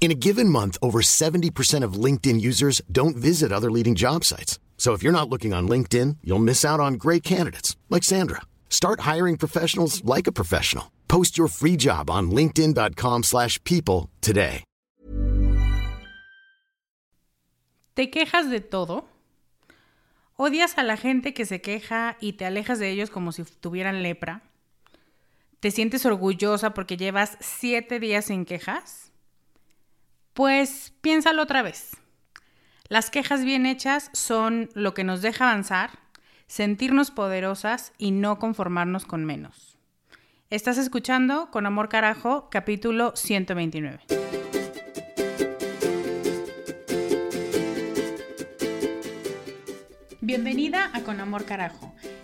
In a given month, over 70% of LinkedIn users don't visit other leading job sites. So if you're not looking on LinkedIn, you'll miss out on great candidates like Sandra. Start hiring professionals like a professional. Post your free job on linkedin.com/people today. ¿Te quejas de todo? ¿Odias a la gente que se queja y te alejas de ellos como si tuvieran lepra? ¿Te sientes orgullosa porque llevas siete días sin quejas? Pues piénsalo otra vez. Las quejas bien hechas son lo que nos deja avanzar, sentirnos poderosas y no conformarnos con menos. Estás escuchando Con Amor Carajo, capítulo 129. Bienvenida a Con Amor Carajo,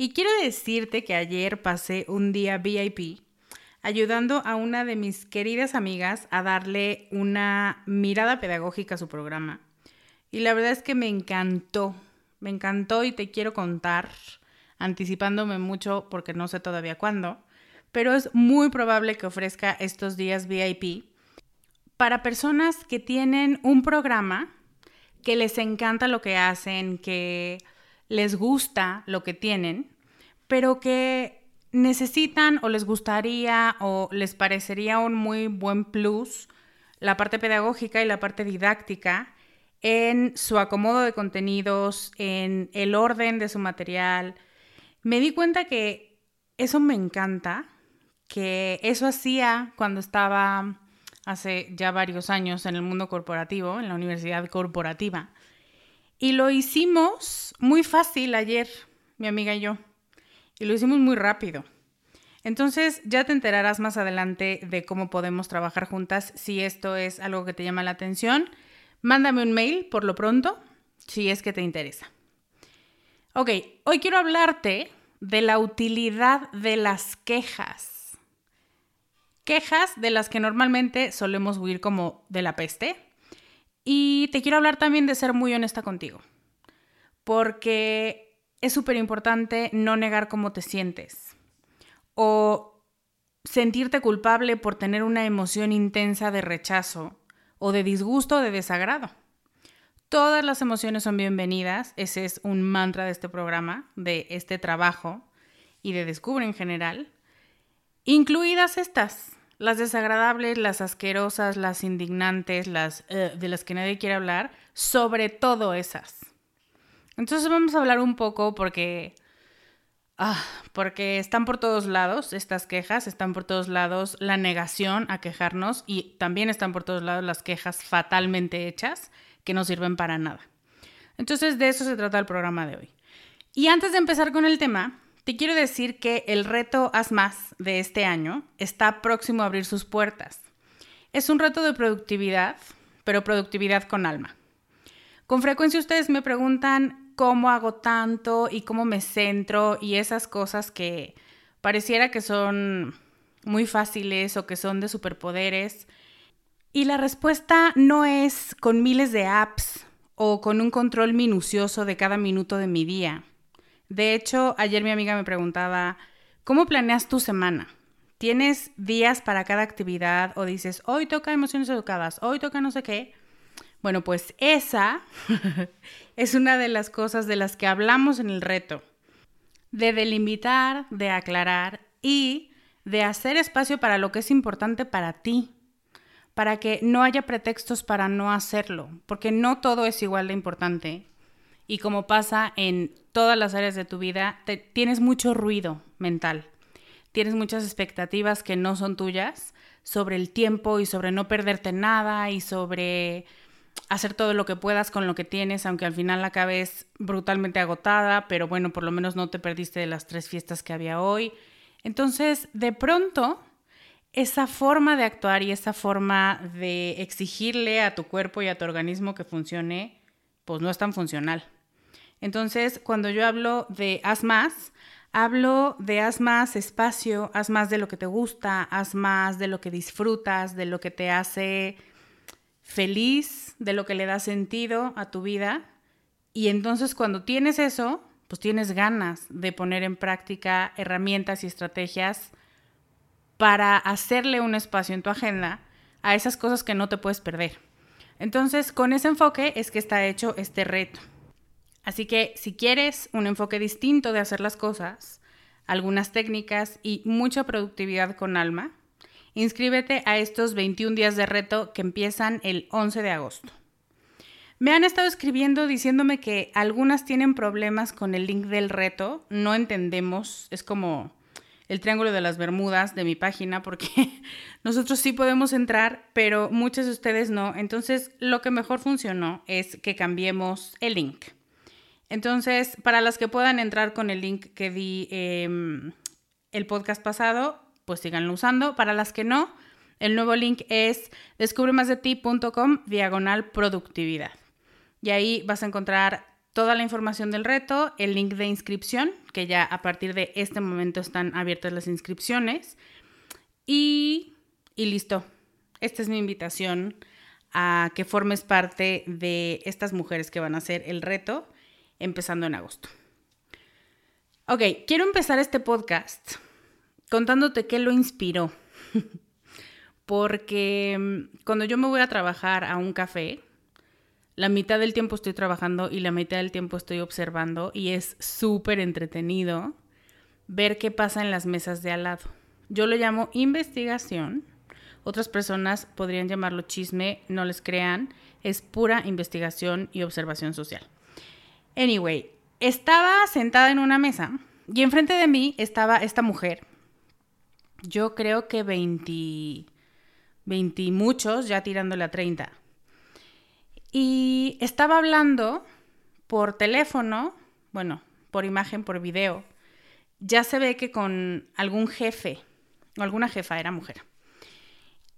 y quiero decirte que ayer pasé un día VIP ayudando a una de mis queridas amigas a darle una mirada pedagógica a su programa. Y la verdad es que me encantó, me encantó y te quiero contar, anticipándome mucho porque no sé todavía cuándo, pero es muy probable que ofrezca estos días VIP para personas que tienen un programa que les encanta lo que hacen, que les gusta lo que tienen, pero que necesitan o les gustaría o les parecería un muy buen plus la parte pedagógica y la parte didáctica en su acomodo de contenidos, en el orden de su material. Me di cuenta que eso me encanta, que eso hacía cuando estaba hace ya varios años en el mundo corporativo, en la universidad corporativa. Y lo hicimos muy fácil ayer, mi amiga y yo. Y lo hicimos muy rápido. Entonces ya te enterarás más adelante de cómo podemos trabajar juntas si esto es algo que te llama la atención. Mándame un mail por lo pronto si es que te interesa. Ok, hoy quiero hablarte de la utilidad de las quejas quejas de las que normalmente solemos huir como de la peste. Y te quiero hablar también de ser muy honesta contigo, porque es súper importante no negar cómo te sientes o sentirte culpable por tener una emoción intensa de rechazo o de disgusto o de desagrado. Todas las emociones son bienvenidas. Ese es un mantra de este programa, de este trabajo y de Descubre en general. Incluidas estas, las desagradables, las asquerosas, las indignantes, las eh, de las que nadie quiere hablar, sobre todo esas. Entonces vamos a hablar un poco porque Ah, porque están por todos lados estas quejas, están por todos lados la negación a quejarnos y también están por todos lados las quejas fatalmente hechas que no sirven para nada. Entonces de eso se trata el programa de hoy. Y antes de empezar con el tema, te quiero decir que el reto Haz Más de este año está próximo a abrir sus puertas. Es un reto de productividad, pero productividad con alma. Con frecuencia ustedes me preguntan cómo hago tanto y cómo me centro y esas cosas que pareciera que son muy fáciles o que son de superpoderes. Y la respuesta no es con miles de apps o con un control minucioso de cada minuto de mi día. De hecho, ayer mi amiga me preguntaba, ¿cómo planeas tu semana? ¿Tienes días para cada actividad o dices, hoy toca emociones educadas, hoy toca no sé qué? Bueno, pues esa es una de las cosas de las que hablamos en el reto, de delimitar, de aclarar y de hacer espacio para lo que es importante para ti, para que no haya pretextos para no hacerlo, porque no todo es igual de importante. Y como pasa en todas las áreas de tu vida, tienes mucho ruido mental, tienes muchas expectativas que no son tuyas sobre el tiempo y sobre no perderte nada y sobre hacer todo lo que puedas con lo que tienes, aunque al final acabes brutalmente agotada, pero bueno, por lo menos no te perdiste de las tres fiestas que había hoy. Entonces, de pronto, esa forma de actuar y esa forma de exigirle a tu cuerpo y a tu organismo que funcione, pues no es tan funcional. Entonces, cuando yo hablo de haz más, hablo de haz más espacio, haz más de lo que te gusta, haz más de lo que disfrutas, de lo que te hace feliz, de lo que le da sentido a tu vida. Y entonces cuando tienes eso, pues tienes ganas de poner en práctica herramientas y estrategias para hacerle un espacio en tu agenda a esas cosas que no te puedes perder. Entonces, con ese enfoque es que está hecho este reto. Así que si quieres un enfoque distinto de hacer las cosas, algunas técnicas y mucha productividad con alma, Inscríbete a estos 21 días de reto que empiezan el 11 de agosto. Me han estado escribiendo diciéndome que algunas tienen problemas con el link del reto, no entendemos, es como el triángulo de las Bermudas de mi página porque nosotros sí podemos entrar, pero muchos de ustedes no. Entonces, lo que mejor funcionó es que cambiemos el link. Entonces, para las que puedan entrar con el link que di em, el podcast pasado, pues síganlo usando. Para las que no, el nuevo link es descubremasdeti.com diagonal productividad. Y ahí vas a encontrar toda la información del reto, el link de inscripción, que ya a partir de este momento están abiertas las inscripciones. Y, y listo. Esta es mi invitación a que formes parte de estas mujeres que van a hacer el reto empezando en agosto. Ok, quiero empezar este podcast contándote qué lo inspiró. Porque mm, cuando yo me voy a trabajar a un café, la mitad del tiempo estoy trabajando y la mitad del tiempo estoy observando y es súper entretenido ver qué pasa en las mesas de al lado. Yo lo llamo investigación. Otras personas podrían llamarlo chisme, no les crean. Es pura investigación y observación social. Anyway, estaba sentada en una mesa y enfrente de mí estaba esta mujer yo creo que 20, 20 muchos, ya tirándole a 30. Y estaba hablando por teléfono, bueno, por imagen, por video. Ya se ve que con algún jefe, o alguna jefa era mujer.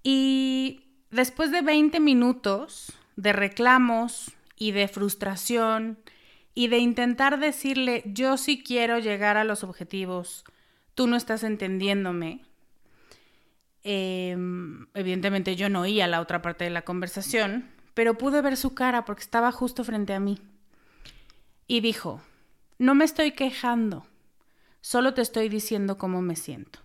Y después de 20 minutos de reclamos y de frustración y de intentar decirle, yo sí quiero llegar a los objetivos, tú no estás entendiéndome, Em, evidentemente yo no oía la otra parte de la conversación, pero pude ver su cara porque estaba justo frente a mí. Y dijo, no me estoy quejando, solo te estoy diciendo cómo me siento.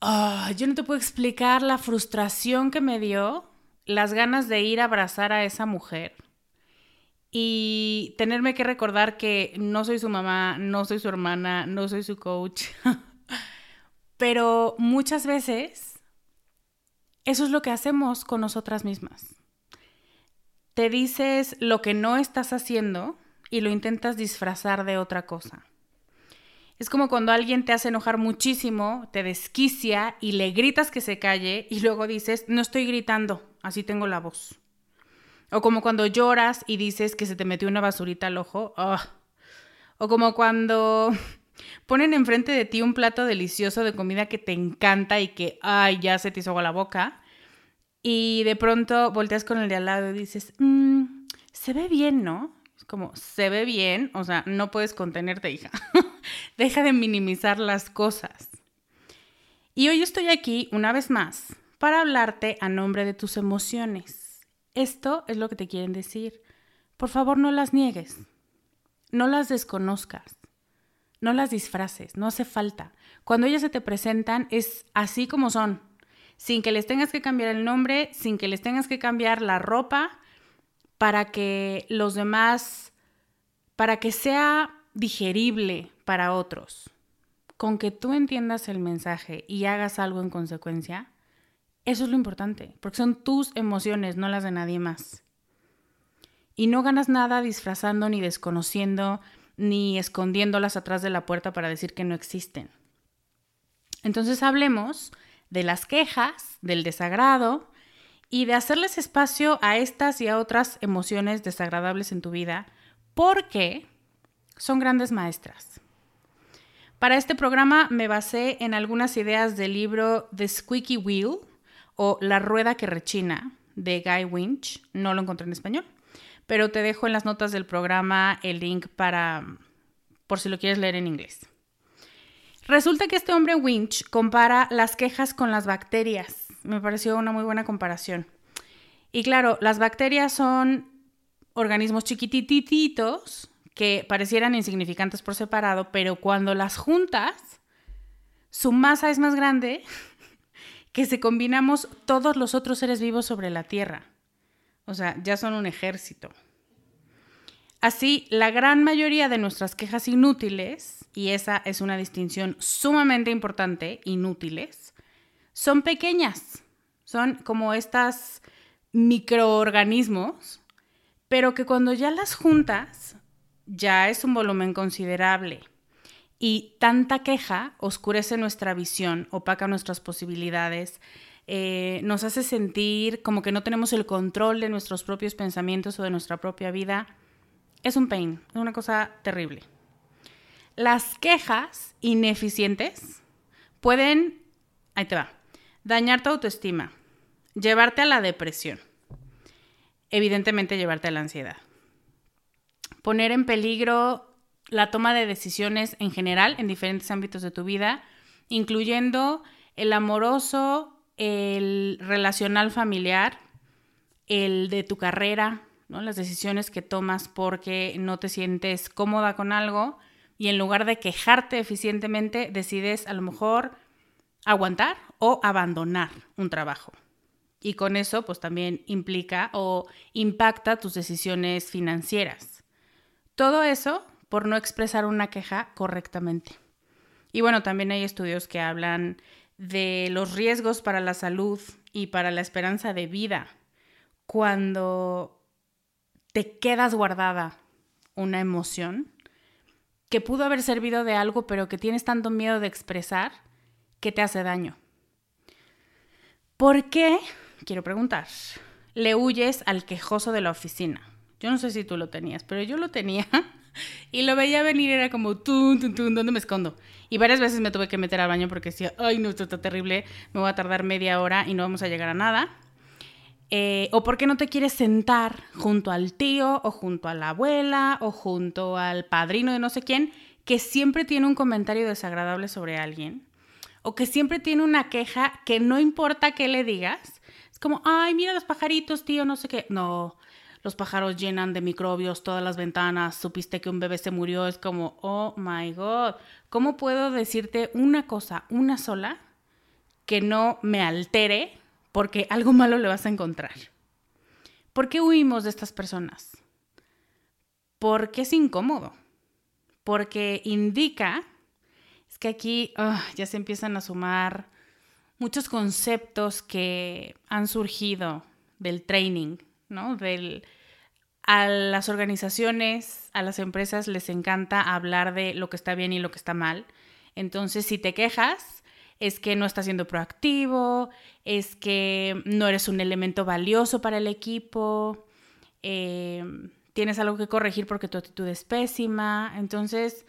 Ah, yo no te puedo explicar la frustración que me dio, las ganas de ir a abrazar a esa mujer y tenerme que recordar que no soy su mamá, no soy su hermana, no soy su coach. Pero muchas veces eso es lo que hacemos con nosotras mismas. Te dices lo que no estás haciendo y lo intentas disfrazar de otra cosa. Es como cuando alguien te hace enojar muchísimo, te desquicia y le gritas que se calle y luego dices, no estoy gritando, así tengo la voz. O como cuando lloras y dices que se te metió una basurita al ojo. O como cuando ponen enfrente de ti un plato delicioso de comida que te encanta y que, ay, ya se te hizo agua la boca. Y de pronto volteas con el de al lado y dices, mmm, se ve bien, ¿no? Es como, se ve bien, o sea, no puedes contenerte, hija. Deja de minimizar las cosas. Y hoy estoy aquí, una vez más, para hablarte a nombre de tus emociones. Esto es lo que te quieren decir. Por favor, no las niegues. No las desconozcas. No las disfraces, no hace falta. Cuando ellas se te presentan es así como son, sin que les tengas que cambiar el nombre, sin que les tengas que cambiar la ropa, para que los demás, para que sea digerible para otros. Con que tú entiendas el mensaje y hagas algo en consecuencia, eso es lo importante, porque son tus emociones, no las de nadie más. Y no ganas nada disfrazando ni desconociendo ni escondiéndolas atrás de la puerta para decir que no existen. Entonces hablemos de las quejas, del desagrado y de hacerles espacio a estas y a otras emociones desagradables en tu vida porque son grandes maestras. Para este programa me basé en algunas ideas del libro The Squeaky Wheel o La Rueda que Rechina de Guy Winch. No lo encontré en español pero te dejo en las notas del programa el link para, por si lo quieres leer en inglés. Resulta que este hombre Winch compara las quejas con las bacterias. Me pareció una muy buena comparación. Y claro, las bacterias son organismos chiquitititos que parecieran insignificantes por separado, pero cuando las juntas, su masa es más grande que si combinamos todos los otros seres vivos sobre la Tierra. O sea, ya son un ejército. Así, la gran mayoría de nuestras quejas inútiles, y esa es una distinción sumamente importante, inútiles, son pequeñas. Son como estas microorganismos, pero que cuando ya las juntas, ya es un volumen considerable. Y tanta queja oscurece nuestra visión, opaca nuestras posibilidades, eh, nos hace sentir como que no tenemos el control de nuestros propios pensamientos o de nuestra propia vida, es un pain, es una cosa terrible. Las quejas ineficientes pueden, ahí te va, dañar tu autoestima, llevarte a la depresión, evidentemente llevarte a la ansiedad, poner en peligro la toma de decisiones en general en diferentes ámbitos de tu vida, incluyendo el amoroso, el relacional familiar, el de tu carrera, ¿no? las decisiones que tomas porque no te sientes cómoda con algo y en lugar de quejarte eficientemente decides a lo mejor aguantar o abandonar un trabajo. Y con eso pues también implica o impacta tus decisiones financieras. Todo eso por no expresar una queja correctamente. Y bueno, también hay estudios que hablan de los riesgos para la salud y para la esperanza de vida cuando te quedas guardada una emoción que pudo haber servido de algo, pero que tienes tanto miedo de expresar que te hace daño. ¿Por qué, quiero preguntar, le huyes al quejoso de la oficina? Yo no sé si tú lo tenías, pero yo lo tenía y lo veía venir, era como, tú, tú, tú, ¿dónde me escondo? Y varias veces me tuve que meter al baño porque decía, ay, no, esto está terrible, me voy a tardar media hora y no vamos a llegar a nada. Eh, o por qué no te quieres sentar junto al tío o junto a la abuela o junto al padrino de no sé quién que siempre tiene un comentario desagradable sobre alguien o que siempre tiene una queja que no importa qué le digas. Es como, ay, mira los pajaritos, tío, no sé qué. No, los pájaros llenan de microbios todas las ventanas, supiste que un bebé se murió, es como, oh my god, ¿cómo puedo decirte una cosa, una sola, que no me altere porque algo malo le vas a encontrar? ¿Por qué huimos de estas personas? Porque es incómodo, porque indica, es que aquí ah, ya se empiezan a sumar muchos conceptos que han surgido del training, ¿no? Del, a las organizaciones, a las empresas les encanta hablar de lo que está bien y lo que está mal. Entonces, si te quejas, es que no estás siendo proactivo, es que no eres un elemento valioso para el equipo, eh, tienes algo que corregir porque tu actitud es pésima. Entonces,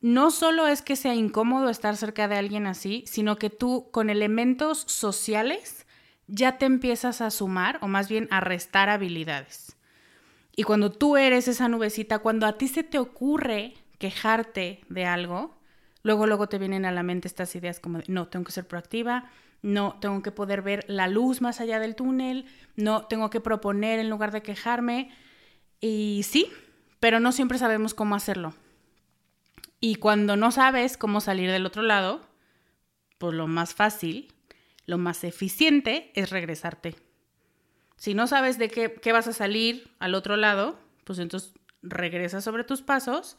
no solo es que sea incómodo estar cerca de alguien así, sino que tú con elementos sociales ya te empiezas a sumar o más bien a restar habilidades. Y cuando tú eres esa nubecita, cuando a ti se te ocurre quejarte de algo, luego luego te vienen a la mente estas ideas como no, tengo que ser proactiva, no, tengo que poder ver la luz más allá del túnel, no, tengo que proponer en lugar de quejarme. Y sí, pero no siempre sabemos cómo hacerlo. Y cuando no sabes cómo salir del otro lado, pues lo más fácil, lo más eficiente es regresarte. Si no sabes de qué, qué vas a salir al otro lado, pues entonces regresas sobre tus pasos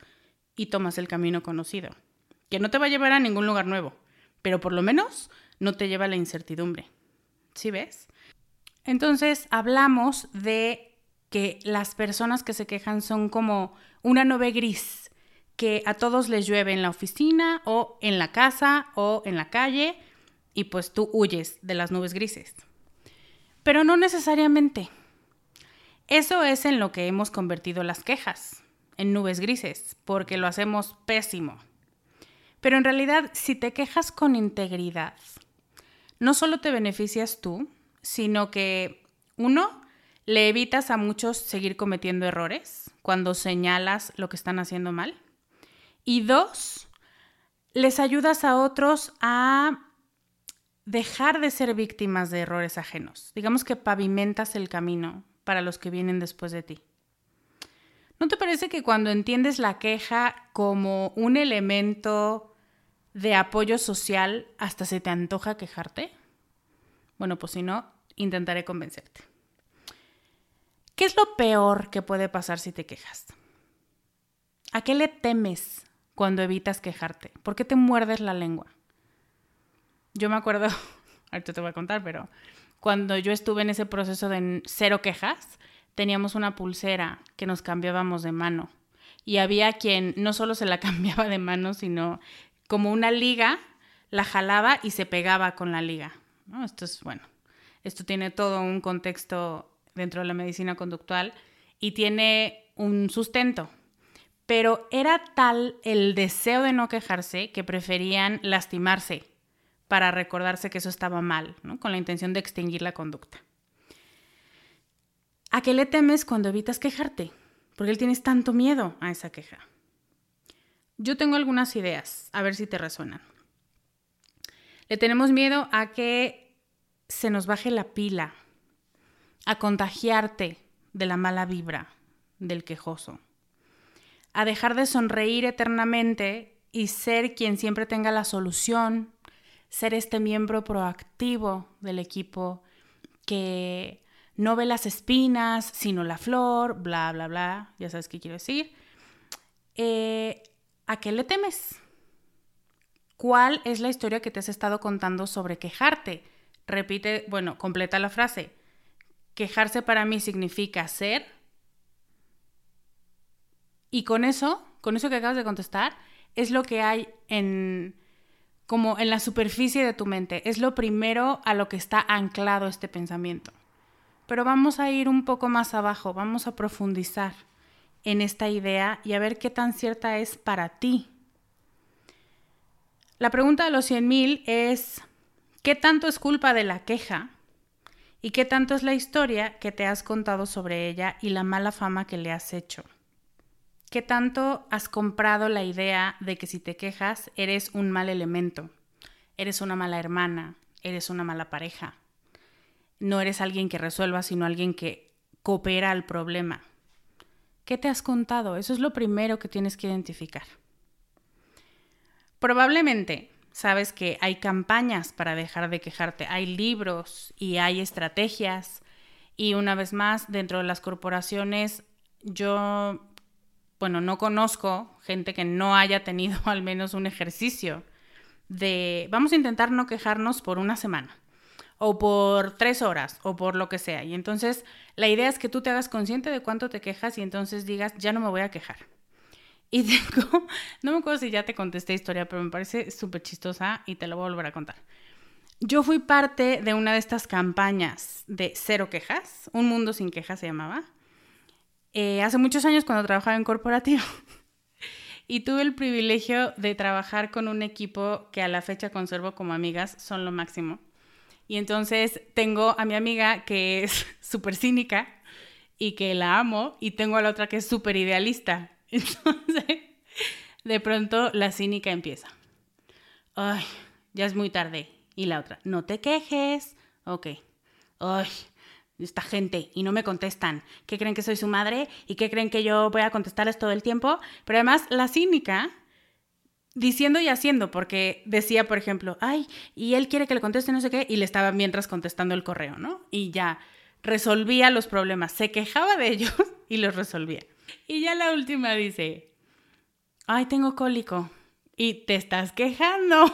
y tomas el camino conocido, que no te va a llevar a ningún lugar nuevo, pero por lo menos no te lleva a la incertidumbre. ¿Sí ves? Entonces hablamos de que las personas que se quejan son como una nube gris que a todos les llueve en la oficina o en la casa o en la calle y pues tú huyes de las nubes grises. Pero no necesariamente. Eso es en lo que hemos convertido las quejas, en nubes grises, porque lo hacemos pésimo. Pero en realidad, si te quejas con integridad, no solo te beneficias tú, sino que, uno, le evitas a muchos seguir cometiendo errores cuando señalas lo que están haciendo mal. Y dos, les ayudas a otros a dejar de ser víctimas de errores ajenos. Digamos que pavimentas el camino para los que vienen después de ti. ¿No te parece que cuando entiendes la queja como un elemento de apoyo social, hasta se te antoja quejarte? Bueno, pues si no, intentaré convencerte. ¿Qué es lo peor que puede pasar si te quejas? ¿A qué le temes cuando evitas quejarte? ¿Por qué te muerdes la lengua? Yo me acuerdo, ahorita te voy a contar, pero cuando yo estuve en ese proceso de cero quejas, teníamos una pulsera que nos cambiábamos de mano. Y había quien no solo se la cambiaba de mano, sino como una liga, la jalaba y se pegaba con la liga. Esto es, bueno, esto tiene todo un contexto dentro de la medicina conductual y tiene un sustento pero era tal el deseo de no quejarse que preferían lastimarse para recordarse que eso estaba mal, con la intención de extinguir la conducta. ¿A qué le temes cuando evitas quejarte? ¿Por qué tienes tanto miedo a esa queja? Yo tengo algunas ideas, a ver si te resuenan. Le tenemos miedo a que se nos baje la pila, a contagiarte de la mala vibra del quejoso a dejar de sonreír eternamente y ser quien siempre tenga la solución, ser este miembro proactivo del equipo que no ve las espinas, sino la flor, bla, bla, bla, ya sabes qué quiero decir. Eh, ¿A qué le temes? ¿Cuál es la historia que te has estado contando sobre quejarte? Repite, bueno, completa la frase. Quejarse para mí significa ser y con eso, con eso que acabas de contestar, es lo que hay en como en la superficie de tu mente, es lo primero a lo que está anclado este pensamiento. Pero vamos a ir un poco más abajo, vamos a profundizar en esta idea y a ver qué tan cierta es para ti. La pregunta de los 100.000 es, ¿qué tanto es culpa de la queja? ¿Y qué tanto es la historia que te has contado sobre ella y la mala fama que le has hecho? ¿Qué tanto has comprado la idea de que si te quejas eres un mal elemento? Eres una mala hermana, eres una mala pareja. No eres alguien que resuelva, sino alguien que coopera al problema. ¿Qué te has contado? Eso es lo primero que tienes que identificar. Probablemente sabes que hay campañas para dejar de quejarte, hay libros y hay estrategias Y una vez más, dentro de las corporaciones, yo, bueno, no conozco gente que no haya tenido al menos un ejercicio de, vamos a intentar no quejarnos por una semana o por tres horas o por lo que sea. Y entonces la idea es que tú te hagas consciente de cuánto te quejas y entonces digas, ya no me voy a quejar. Y tengo, no me acuerdo si ya te contesté historia, pero me parece súper chistosa y te lo voy a volver a contar. Yo fui parte de una de estas campañas de cero quejas, Un Mundo sin Quejas se llamaba, eh, hace muchos años cuando trabajaba en corporativo. y tuve el privilegio de trabajar con un equipo que a la fecha conservo como amigas, son lo máximo. Y entonces tengo a mi amiga que es súper cínica y que la amo, y tengo a la otra que es súper idealista. Entonces, de pronto la cínica empieza. Ay, ya es muy tarde. Y la otra, no te quejes. Ok. Ay, esta gente y no me contestan. ¿Qué creen que soy su madre? ¿Y qué creen que yo voy a contestarles todo el tiempo? Pero además, la cínica diciendo y haciendo, porque decía, por ejemplo, ay, y él quiere que le conteste no sé qué, y le estaba mientras contestando el correo, ¿no? Y ya resolvía los problemas, se quejaba de ellos y los resolvía. Y ya la última dice, ay, tengo cólico. Y te estás quejando.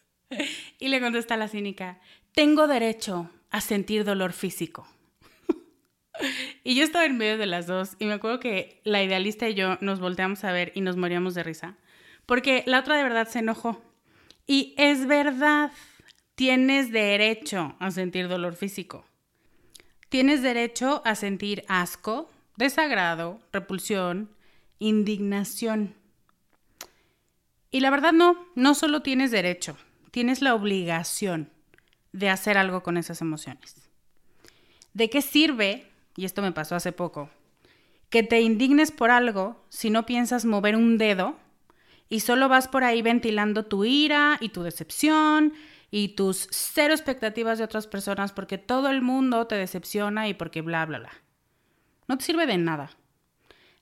y le contesta la cínica, tengo derecho a sentir dolor físico. y yo estaba en medio de las dos y me acuerdo que la idealista y yo nos volteamos a ver y nos moríamos de risa. Porque la otra de verdad se enojó. Y es verdad, tienes derecho a sentir dolor físico. Tienes derecho a sentir asco, desagrado, repulsión, indignación. Y la verdad no, no solo tienes derecho, tienes la obligación de hacer algo con esas emociones. ¿De qué sirve, y esto me pasó hace poco, que te indignes por algo si no piensas mover un dedo y solo vas por ahí ventilando tu ira y tu decepción y tus cero expectativas de otras personas porque todo el mundo te decepciona y porque bla, bla, bla? no te sirve de nada.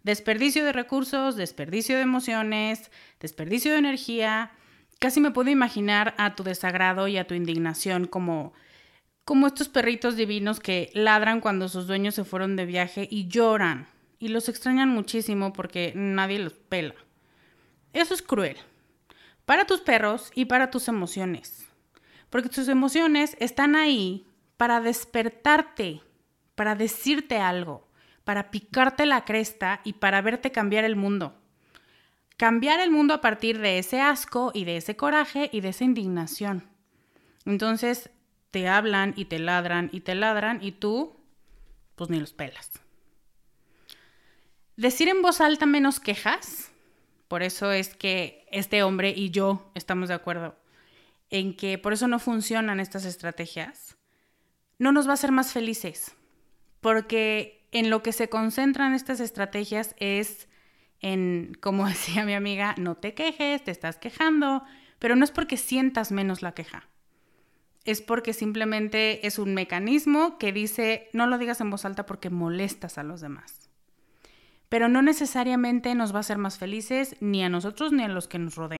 Desperdicio de recursos, desperdicio de emociones, desperdicio de energía. Casi me puedo imaginar a tu desagrado y a tu indignación como como estos perritos divinos que ladran cuando sus dueños se fueron de viaje y lloran y los extrañan muchísimo porque nadie los pela. Eso es cruel. Para tus perros y para tus emociones. Porque tus emociones están ahí para despertarte, para decirte algo para picarte la cresta y para verte cambiar el mundo. Cambiar el mundo a partir de ese asco y de ese coraje y de esa indignación. Entonces te hablan y te ladran y te ladran y tú, pues ni los pelas. Decir en voz alta menos quejas, por eso es que este hombre y yo estamos de acuerdo en que por eso no funcionan estas estrategias, no nos va a hacer más felices, porque en lo que se concentran estas estrategias es en, como decía mi amiga, no te quejes, te estás quejando, pero no es porque sientas menos la queja. Es porque simplemente es un mecanismo que dice, no lo digas en voz alta porque molestas a los demás. Pero no necesariamente nos va a hacer más felices ni a nosotros ni a los que nos rodean.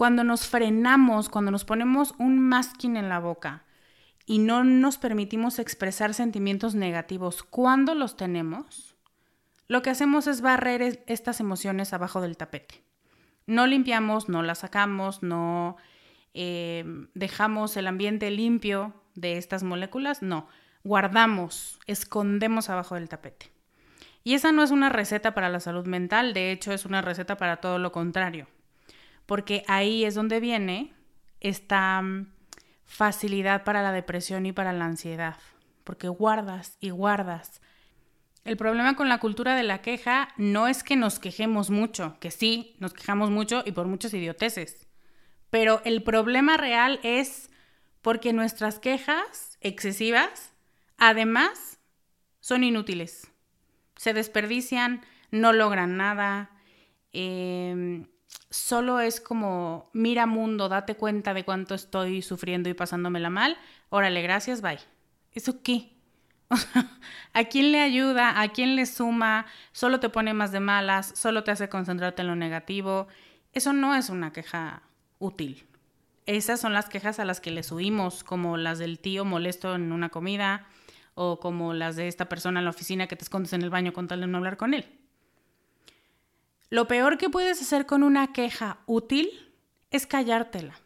Cuando nos frenamos, cuando nos ponemos un masking en la boca y no nos permitimos expresar sentimientos negativos cuando los tenemos, lo que hacemos es barrer estas emociones abajo del tapete. No limpiamos, no las sacamos, no eh, dejamos el ambiente limpio de estas moléculas, no, guardamos, escondemos abajo del tapete. Y esa no es una receta para la salud mental, de hecho es una receta para todo lo contrario porque ahí es donde viene esta mm, facilidad para la depresión y para la ansiedad, porque guardas y guardas. El problema con la cultura de la queja no es que nos quejemos mucho, que sí, nos quejamos mucho y por muchas idioteces, Pero el problema real es porque nuestras quejas excesivas, además, son inútiles. Se desperdician, no logran nada. Em, solo es como, mira mundo, date cuenta de cuánto estoy sufriendo y pasándomela mal. Órale, gracias, bye. ¿Eso qué? ¿A quién le ayuda? ¿A quién le suma? Solo te pone más de malas, solo te hace concentrarte en lo negativo. Eso no es una queja útil. Esas son las quejas a las que le subimos, como las del tío molesto en una comida o como las de esta persona en la oficina que te escondes en el baño con tal de no hablar con él. Lo peor que puedes hacer con una queja útil es callártela.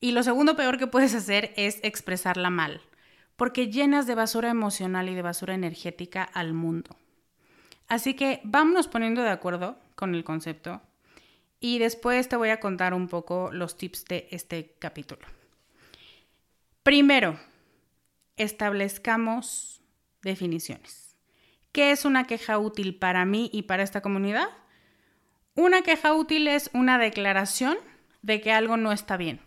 Y lo segundo peor que puedes hacer es expresarla mal porque llenas de basura emocional y de basura energética al mundo. Así que vámonos poniendo de acuerdo con el concepto y después te voy a contar un poco los tips de este capítulo. Primero, establezcamos definiciones. ¿Qué es una queja útil para mí y para esta comunidad? Una queja útil es una declaración de que algo no está bien.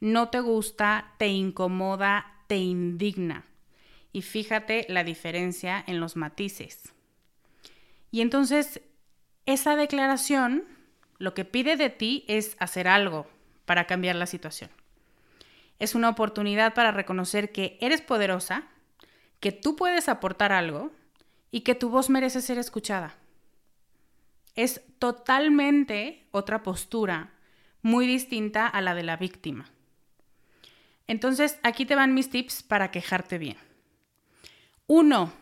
No te gusta, te incomoda, te indigna. Y fíjate la diferencia en los matices. Y entonces, esa declaración lo que pide de ti es hacer algo para cambiar la situación. Es una oportunidad para reconocer que eres poderosa, que tú puedes aportar algo y que tu voz merece ser escuchada. Es totalmente otra postura, muy distinta a la de la víctima. Entonces, aquí te van mis tips para quejarte bien. Uno,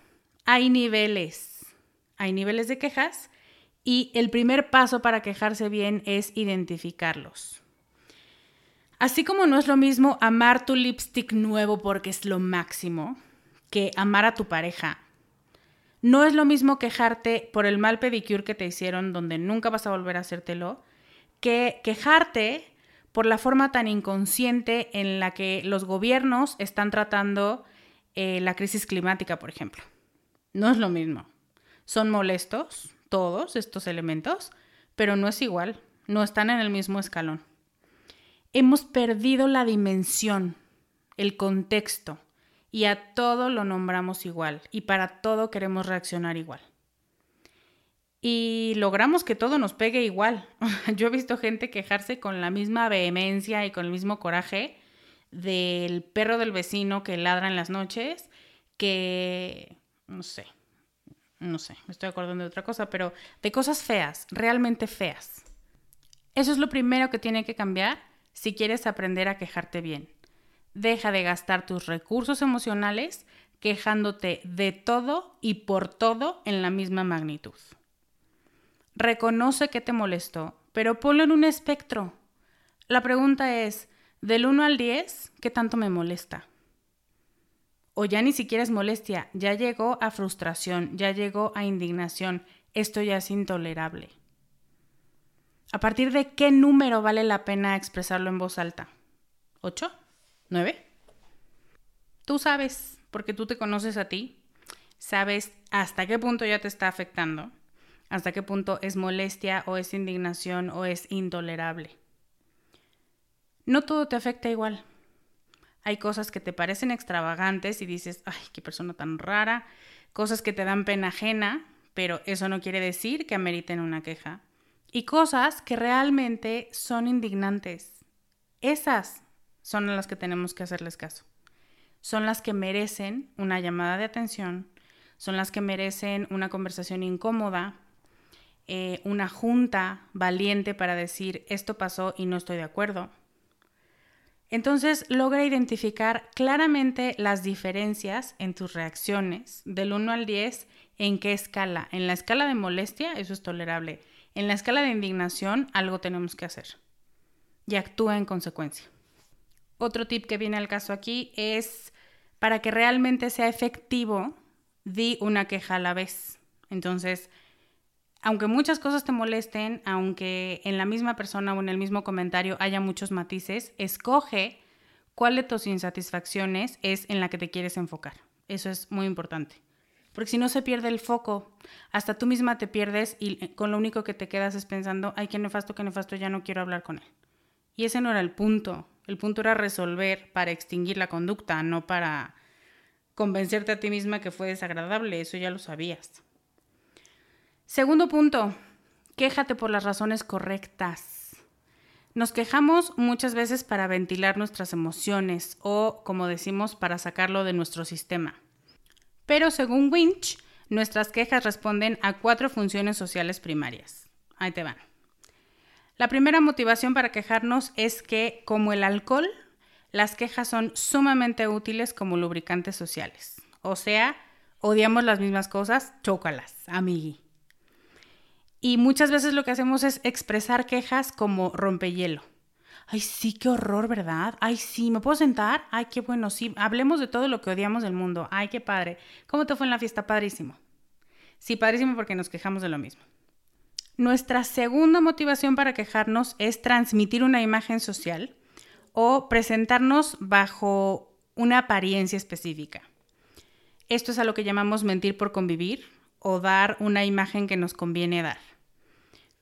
hay niveles. Hay niveles de quejas y el primer paso para quejarse bien es identificarlos. Así como no es lo mismo amar tu lipstick nuevo porque es lo máximo que amar a tu pareja, no es lo mismo quejarte por el mal pedicure que te hicieron donde nunca vas a volver a hacértelo que quejarte por la forma tan inconsciente en la que los gobiernos están tratando eh, la crisis climática, por ejemplo. No es lo mismo. Son molestos todos estos elementos, pero no es igual, no están en el mismo escalón. Hemos perdido la dimensión, el contexto, y a todo lo nombramos igual, y para todo queremos reaccionar igual y logramos que todo nos pegue igual. Yo he visto gente quejarse con la misma vehemencia y con el mismo coraje del perro del vecino que ladra en las noches, que, no sé, no sé, me estoy acordando de otra cosa, pero de cosas feas, realmente feas. Eso es lo primero que tiene que cambiar si quieres aprender a quejarte bien. Deja de gastar tus recursos emocionales quejándote de todo y por todo en la misma magnitud. Reconoce que te molestó, pero ponlo en un espectro. La pregunta es, del 1 al 10, ¿qué tanto me molesta? O ya ni siquiera es molestia, ya llegó a frustración, ya llegó a indignación, esto ya es intolerable. ¿A partir de qué número vale la pena expresarlo en voz alta? ¿Ocho? Tú sabes, porque tú te conoces a ti, sabes hasta qué punto ya te está afectando hasta qué punto es molestia o es indignación o es intolerable. No todo te afecta igual. Hay cosas que te parecen extravagantes y dices, ay, qué persona tan rara, cosas que te dan pena ajena, pero eso no quiere decir que ameriten una queja. Y cosas que realmente son indignantes. Esas son las que tenemos que hacerles caso. Son las que merecen una llamada de atención, son las que merecen una conversación incómoda, eh, una junta valiente para decir esto pasó y no estoy de acuerdo. Entonces logra identificar claramente las diferencias en tus reacciones del 1 al 10, en qué escala. En la escala de molestia, eso es tolerable. En la escala de indignación, algo tenemos que hacer. Y actúa en consecuencia. Otro tip que viene al caso aquí es, para que realmente sea efectivo, di una queja a la vez. Entonces, aunque muchas cosas te molesten, aunque en la misma persona o en el mismo comentario haya muchos matices, escoge cuál de tus insatisfacciones es en la que te quieres enfocar. Eso es muy importante. Porque si no se pierde el foco, hasta tú misma te pierdes y con lo único que te quedas es pensando, ay, qué nefasto, qué nefasto, ya no quiero hablar con él. Y ese no era el punto. El punto era resolver para extinguir la conducta, no para convencerte a ti misma que fue desagradable. Eso ya lo sabías. Segundo punto, quéjate por las razones correctas. Nos quejamos muchas veces para ventilar nuestras emociones o, como decimos, para sacarlo de nuestro sistema. Pero según Winch, nuestras quejas responden a cuatro funciones sociales primarias. Ahí te van. La primera motivación para quejarnos es que, como el alcohol, las quejas son sumamente útiles como lubricantes sociales. O sea, odiamos las mismas cosas, chócalas, amigui. Y muchas veces lo que hacemos es expresar quejas como rompehielo. Ay, sí, qué horror, ¿verdad? Ay, sí, ¿me puedo sentar? Ay, qué bueno, sí. Hablemos de todo lo que odiamos del mundo. Ay, qué padre. ¿Cómo te fue en la fiesta? Padrísimo. Sí, padrísimo porque nos quejamos de lo mismo. Nuestra segunda motivación para quejarnos es transmitir una imagen social o presentarnos bajo una apariencia específica. Esto es a lo que llamamos mentir por convivir o dar una imagen que nos conviene dar.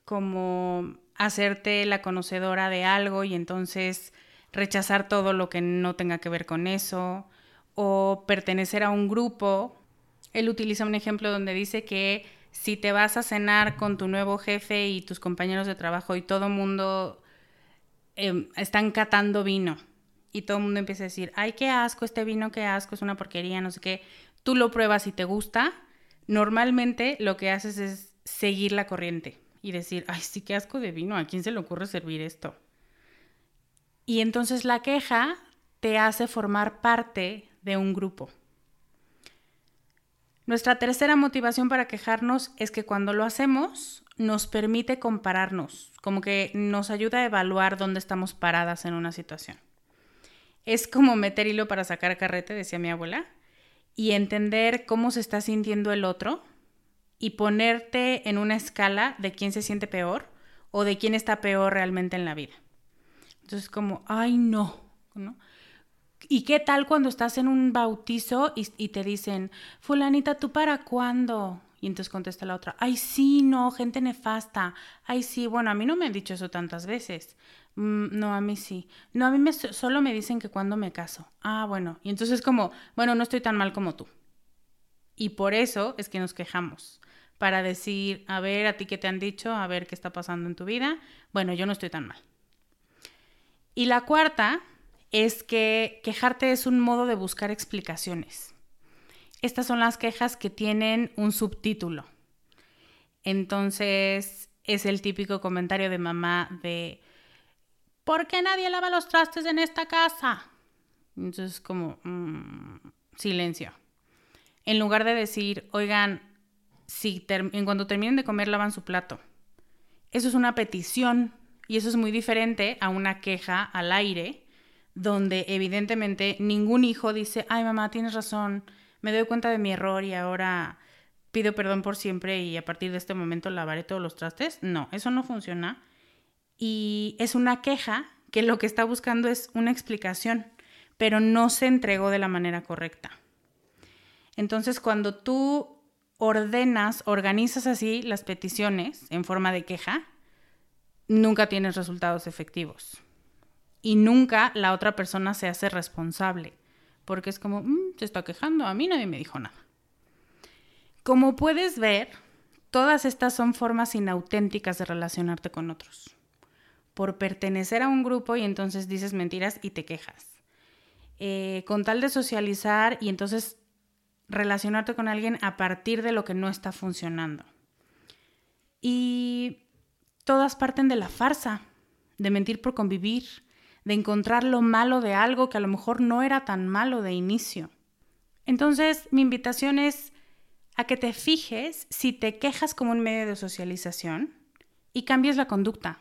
Como hacerte la conocedora de algo y entonces rechazar todo lo que no tenga que ver con eso, o pertenecer a un grupo. Él utiliza un ejemplo donde dice que si te vas a cenar con tu nuevo jefe y tus compañeros de trabajo y todo mundo em, están catando vino y todo el mundo empieza a decir, ay, qué asco, este vino, qué asco, es una porquería, no sé qué, tú lo pruebas y te gusta, normalmente lo que haces es seguir la corriente y decir, ay, sí, qué asco de vino, ¿a quién se le ocurre servir esto? Y entonces la queja te hace formar parte de un grupo. Nuestra tercera motivación para quejarnos es que cuando lo hacemos nos permite compararnos, como que nos ayuda a evaluar dónde estamos paradas en una situación. Es como meter hilo para sacar carrete, decía mi abuela, y entender cómo se está sintiendo el otro y ponerte en una escala de quién se siente peor o de quién está peor realmente en la vida. Entonces como, ay no, ¿no? ¿Y qué tal cuando estás en un bautizo y, te dicen, fulanita, ¿tú para cuándo? Y entonces contesta la otra, ay sí, no, gente nefasta. Ay sí, bueno, a mí no me han dicho eso tantas veces. Mm, no, a mí sí. No, a mí me, solo me dicen que cuando me caso. Ah, bueno. Y entonces como, bueno, no estoy tan mal como tú. Y por eso es que nos quejamos para decir, a ver, a ti qué te han dicho, a ver qué está pasando en tu vida. Bueno, yo no estoy tan mal. Y la cuarta es que quejarte es un modo de buscar explicaciones. Estas son las quejas que tienen un subtítulo. Entonces es el típico comentario de mamá de ¿por qué nadie lava los trastes en esta casa? Entonces como mm, silencio. En lugar de decir, oigan, si en cuando terminen de comer lavan su plato. Eso es una petición y eso es muy diferente a una queja al aire, donde evidentemente ningún hijo dice, ay mamá, tienes razón, me doy cuenta de mi error y ahora pido perdón por siempre y a partir de este momento lavaré todos los trastes. No, eso no funciona. Y es una queja que lo que está buscando es una explicación, pero no se entregó de la manera correcta. Entonces, cuando tú ordenas, organizas así las peticiones en forma de queja, nunca tienes resultados efectivos. Y nunca la otra persona se hace responsable, porque es como, mm, se está quejando, a mí nadie me dijo nada. Como puedes ver, todas estas son formas inauténticas de relacionarte con otros. Por pertenecer a un grupo y entonces dices mentiras y te quejas. Eh, con tal de socializar y entonces relacionarte con alguien a partir de lo que no está funcionando. Y todas parten de la farsa, de mentir por convivir, de encontrar lo malo de algo que a lo mejor no era tan malo de inicio. Entonces, mi invitación es a que te fijes si te quejas como un medio de socialización y cambies la conducta.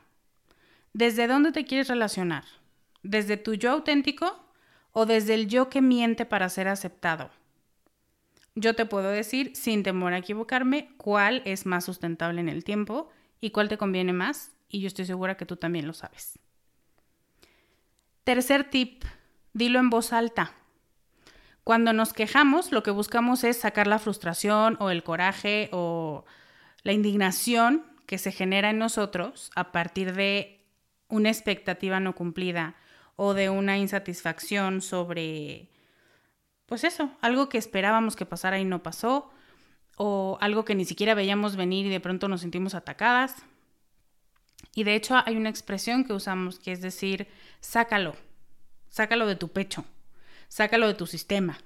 ¿Desde dónde te quieres relacionar? ¿Desde tu yo auténtico o desde el yo que miente para ser aceptado? Yo te puedo decir, sin temor a equivocarme, cuál es más sustentable en el tiempo y cuál te conviene más, y yo estoy segura que tú también lo sabes. Tercer tip, dilo en voz alta. Cuando nos quejamos, lo que buscamos es sacar la frustración o el coraje o la indignación que se genera en nosotros a partir de una expectativa no cumplida o de una insatisfacción sobre, pues eso, algo que esperábamos que pasara y no pasó, o algo que ni siquiera veíamos venir y de pronto nos sentimos atacadas. Y de hecho hay una expresión que usamos que es decir, sácalo, sácalo de tu pecho, sácalo de tu sistema.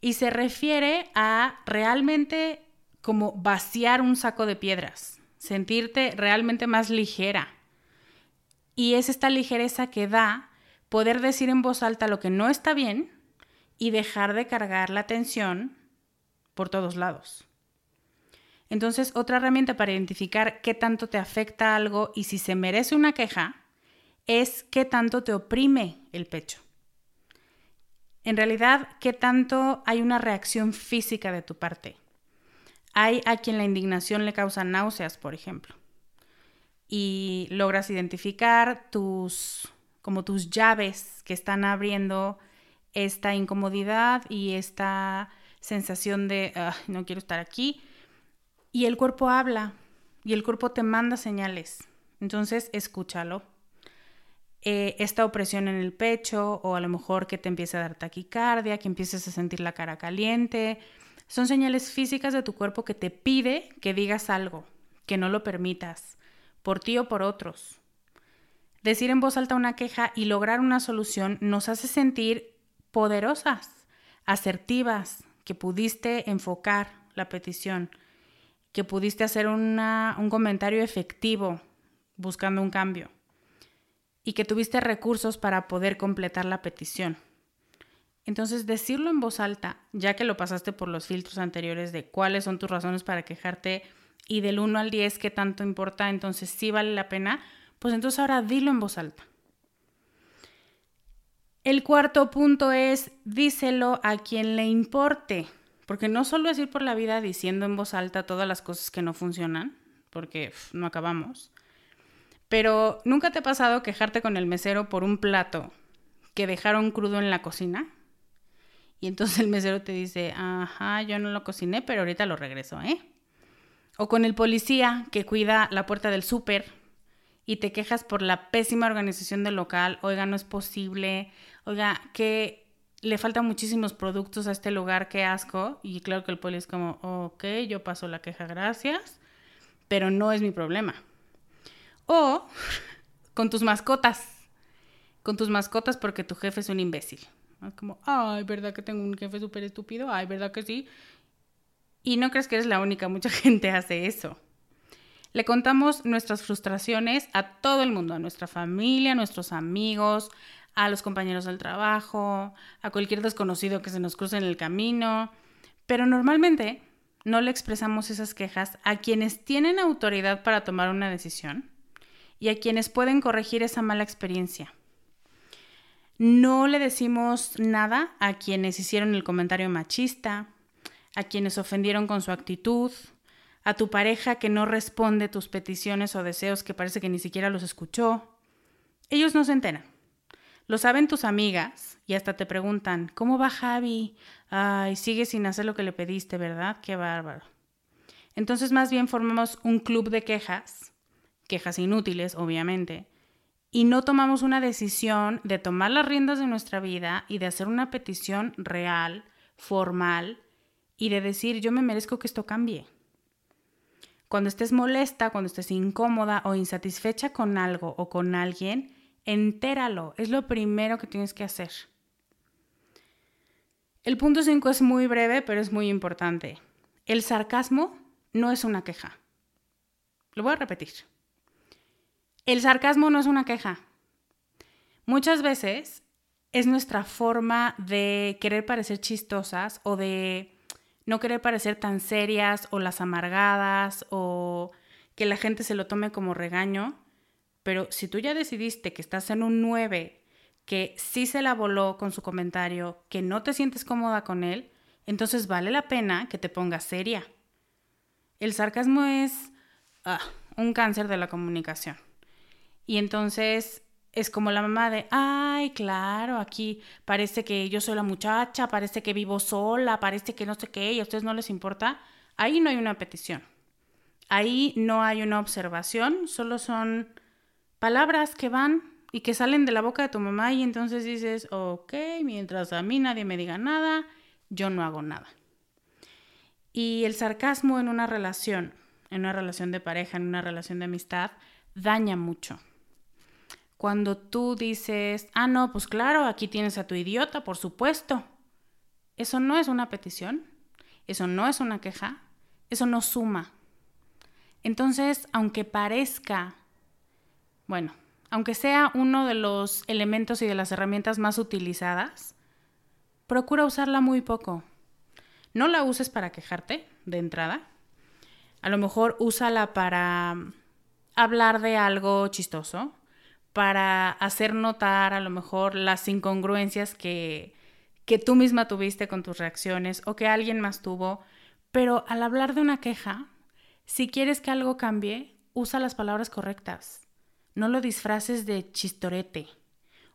Y se refiere a realmente como vaciar un saco de piedras, sentirte realmente más ligera. Y es esta ligereza que da poder decir en voz alta lo que no está bien y dejar de cargar la atención por todos lados. Entonces, otra herramienta para identificar qué tanto te afecta algo y si se merece una queja es qué tanto te oprime el pecho. En realidad, qué tanto hay una reacción física de tu parte. Hay a quien la indignación le causa náuseas, por ejemplo, y logras identificar tus como tus llaves que están abriendo esta incomodidad y esta sensación de no quiero estar aquí. Y el cuerpo habla y el cuerpo te manda señales. Entonces, escúchalo. Eh, esta opresión en el pecho o a lo mejor que te empiece a dar taquicardia, que empieces a sentir la cara caliente, son señales físicas de tu cuerpo que te pide que digas algo, que no lo permitas, por ti o por otros. Decir en voz alta una queja y lograr una solución nos hace sentir poderosas, asertivas, que pudiste enfocar la petición, que pudiste hacer un comentario efectivo buscando un cambio y que tuviste recursos para poder completar la petición. Entonces, decirlo en voz alta, ya que lo pasaste por los filtros anteriores de cuáles son tus razones para quejarte y del 1 al 10 qué tanto importa, entonces sí vale la pena, pues entonces ahora dilo en voz alta. El cuarto punto es díselo a quien le importe, porque no solo es ir por la vida diciendo en voz alta todas las cosas que no funcionan, porque no acabamos, pero ¿nunca te ha pasado quejarte con el mesero por un plato que dejaron crudo en la cocina? Y entonces el mesero te dice, ajá, yo no lo cociné, pero ahorita lo regreso, ¿eh? O con el policía que cuida la puerta del súper y te quejas por la pésima organización del local, oiga, no es posible, oiga, que le faltan muchísimos productos a este lugar, qué asco. Y claro que el poli es como, ok, yo paso la queja, gracias, pero no es mi problema. O con tus mascotas, con tus mascotas porque tu jefe es un imbécil. Es como, ay, ¿verdad que tengo un jefe súper estúpido? Ay, ¿verdad que sí? Y no crees que eres la única, mucha gente hace eso. Le contamos nuestras frustraciones a todo el mundo, a nuestra familia, a nuestros amigos, a los compañeros del trabajo, a cualquier desconocido que se nos cruce en el camino, pero normalmente no le expresamos esas quejas a quienes tienen autoridad para tomar una decisión y a quienes pueden corregir esa mala experiencia. No le decimos nada a quienes hicieron el comentario machista, a quienes ofendieron con su actitud, a tu pareja que no responde tus peticiones o deseos que parece que ni siquiera los escuchó. Ellos no se enteran. Lo saben tus amigas y hasta te preguntan, ¿cómo va Javi? Ay, sigue sin hacer lo que le pediste, ¿verdad? Qué bárbaro. Entonces más bien formamos un club de quejas, quejas inútiles, obviamente, y no tomamos una decisión de tomar las riendas de nuestra vida y de hacer una petición real, formal, y de decir, yo me merezco que esto cambie. Cuando estés molesta, cuando estés incómoda o insatisfecha con algo o con alguien, entéralo. Es lo primero que tienes que hacer. El punto 5 es muy breve, pero es muy importante. El sarcasmo no es una queja. Lo voy a repetir. El sarcasmo no es una queja. Muchas veces es nuestra forma de querer parecer chistosas o de no querer parecer tan serias o las amargadas o que la gente se lo tome como regaño, pero si tú ya decidiste que estás en un 9, que sí se la voló con su comentario, que no te sientes cómoda con él, entonces vale la pena que te pongas seria. El sarcasmo es ah, un cáncer de la comunicación. Y entonces es como la mamá de, ay, claro, aquí parece que yo soy la muchacha, parece que vivo sola, parece que no sé qué, y a ustedes no les importa. Ahí no hay una petición. Ahí no hay una observación, solo son palabras que van y que salen de la boca de tu mamá y entonces dices, ok, mientras a mí nadie me diga nada, yo no hago nada. Y el sarcasmo en una relación, en una relación de pareja, en una relación de amistad, daña mucho. Cuando tú dices, ah, no, pues claro, aquí tienes a tu idiota, por supuesto. Eso no es una petición, eso no es una queja, eso no suma. Entonces, aunque parezca, bueno, aunque sea uno de los elementos y de las herramientas más utilizadas, procura usarla muy poco. No la uses para quejarte de entrada. A lo mejor úsala para hablar de algo chistoso, para hacer notar a lo mejor las incongruencias que, que tú misma tuviste con tus reacciones o que alguien más tuvo. Pero al hablar de una queja, si quieres que algo cambie, usa las palabras correctas. No lo disfraces de chistorete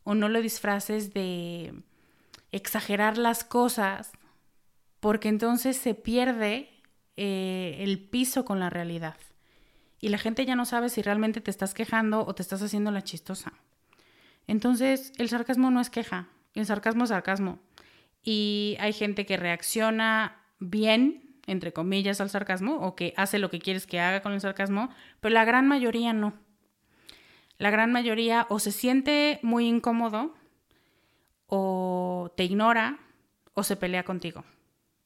o no lo disfraces de exagerar las cosas porque entonces se pierde eh, el piso con la realidad. Y la gente ya no sabe si realmente te estás quejando o te estás haciendo la chistosa. Entonces, el sarcasmo no es queja, el sarcasmo es sarcasmo. Y hay gente que reacciona bien, entre comillas, al sarcasmo o que hace lo que quieres que haga con el sarcasmo, pero la gran mayoría no. La gran mayoría o se siente muy incómodo o te ignora o se pelea contigo.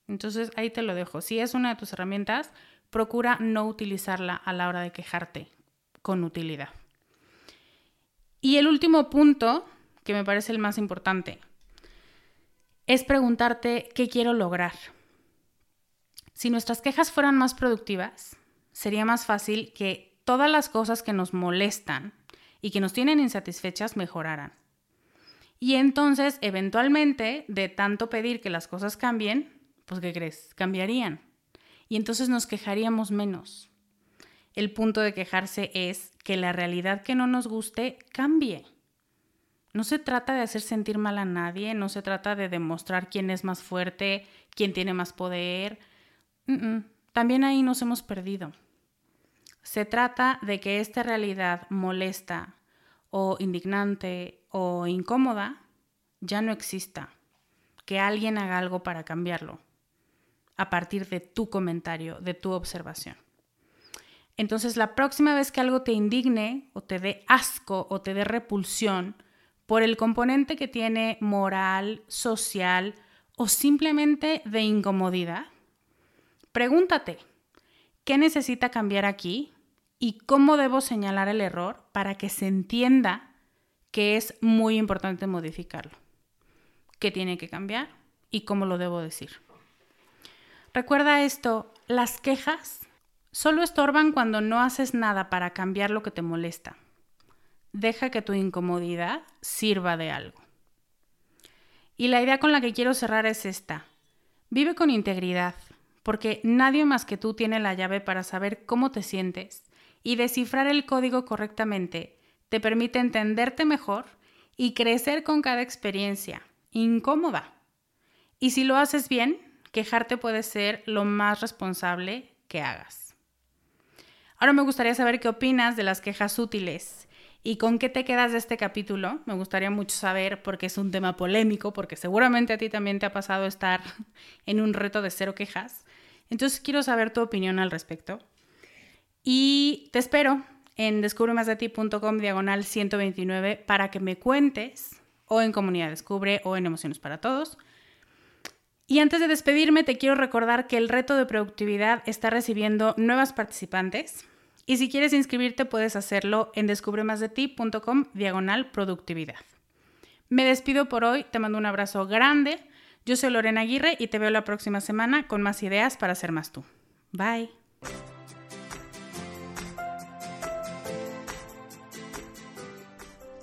Entonces ahí te lo dejo. Si es una de tus herramientas, procura no utilizarla a la hora de quejarte con utilidad. Y el último punto, que me parece el más importante, es preguntarte qué quiero lograr. Si nuestras quejas fueran más productivas, sería más fácil que todas las cosas que nos molestan y que nos tienen insatisfechas mejoraran. Y entonces, eventualmente, de tanto pedir que las cosas cambien, pues ¿qué crees? Cambiarían. Y entonces nos quejaríamos menos. El punto de quejarse es que la realidad que no nos guste cambie. No se trata de hacer sentir mal a nadie, no se trata de demostrar quién es más fuerte, quién tiene más poder. También ahí nos hemos perdido. Se trata de que esta realidad molesta o indignante o incómoda ya no exista, que alguien haga algo para cambiarlo a partir de tu comentario, de tu observación. Entonces, la próxima vez que algo te indigne o te dé asco o te dé repulsión por el componente que tiene moral, social o simplemente de incomodidad, pregúntate, ¿qué necesita cambiar aquí? ¿Y cómo debo señalar el error para que se entienda que es muy importante modificarlo? ¿Qué tiene que cambiar? ¿Y cómo lo debo decir? Recuerda esto, las quejas solo estorban cuando no haces nada para cambiar lo que te molesta. Deja que tu incomodidad sirva de algo. Y la idea con la que quiero cerrar es esta. Vive con integridad, porque nadie más que tú tiene la llave para saber cómo te sientes y descifrar el código correctamente te permite entenderte mejor y crecer con cada experiencia, incómoda. Y si lo haces bien, quejarte puede ser lo más responsable que hagas. Ahora me gustaría saber qué opinas de las quejas útiles y con qué te quedas de este capítulo. Me gustaría mucho saber porque es un tema polémico, porque seguramente a ti también te ha pasado estar en un reto de cero quejas. Entonces quiero saber tu opinión al respecto. Y te espero en descubremasdeti.com diagonal 129 para que me cuentes o en Comunidad Descubre o en Emociones para Todos y antes de despedirme, te quiero recordar que el reto de productividad está recibiendo nuevas participantes. Y si quieres inscribirte, puedes hacerlo en descubremasdeti.com diagonal productividad. Me despido por hoy, te mando un abrazo grande. Yo soy Lorena Aguirre y te veo la próxima semana con más ideas para ser más tú. Bye.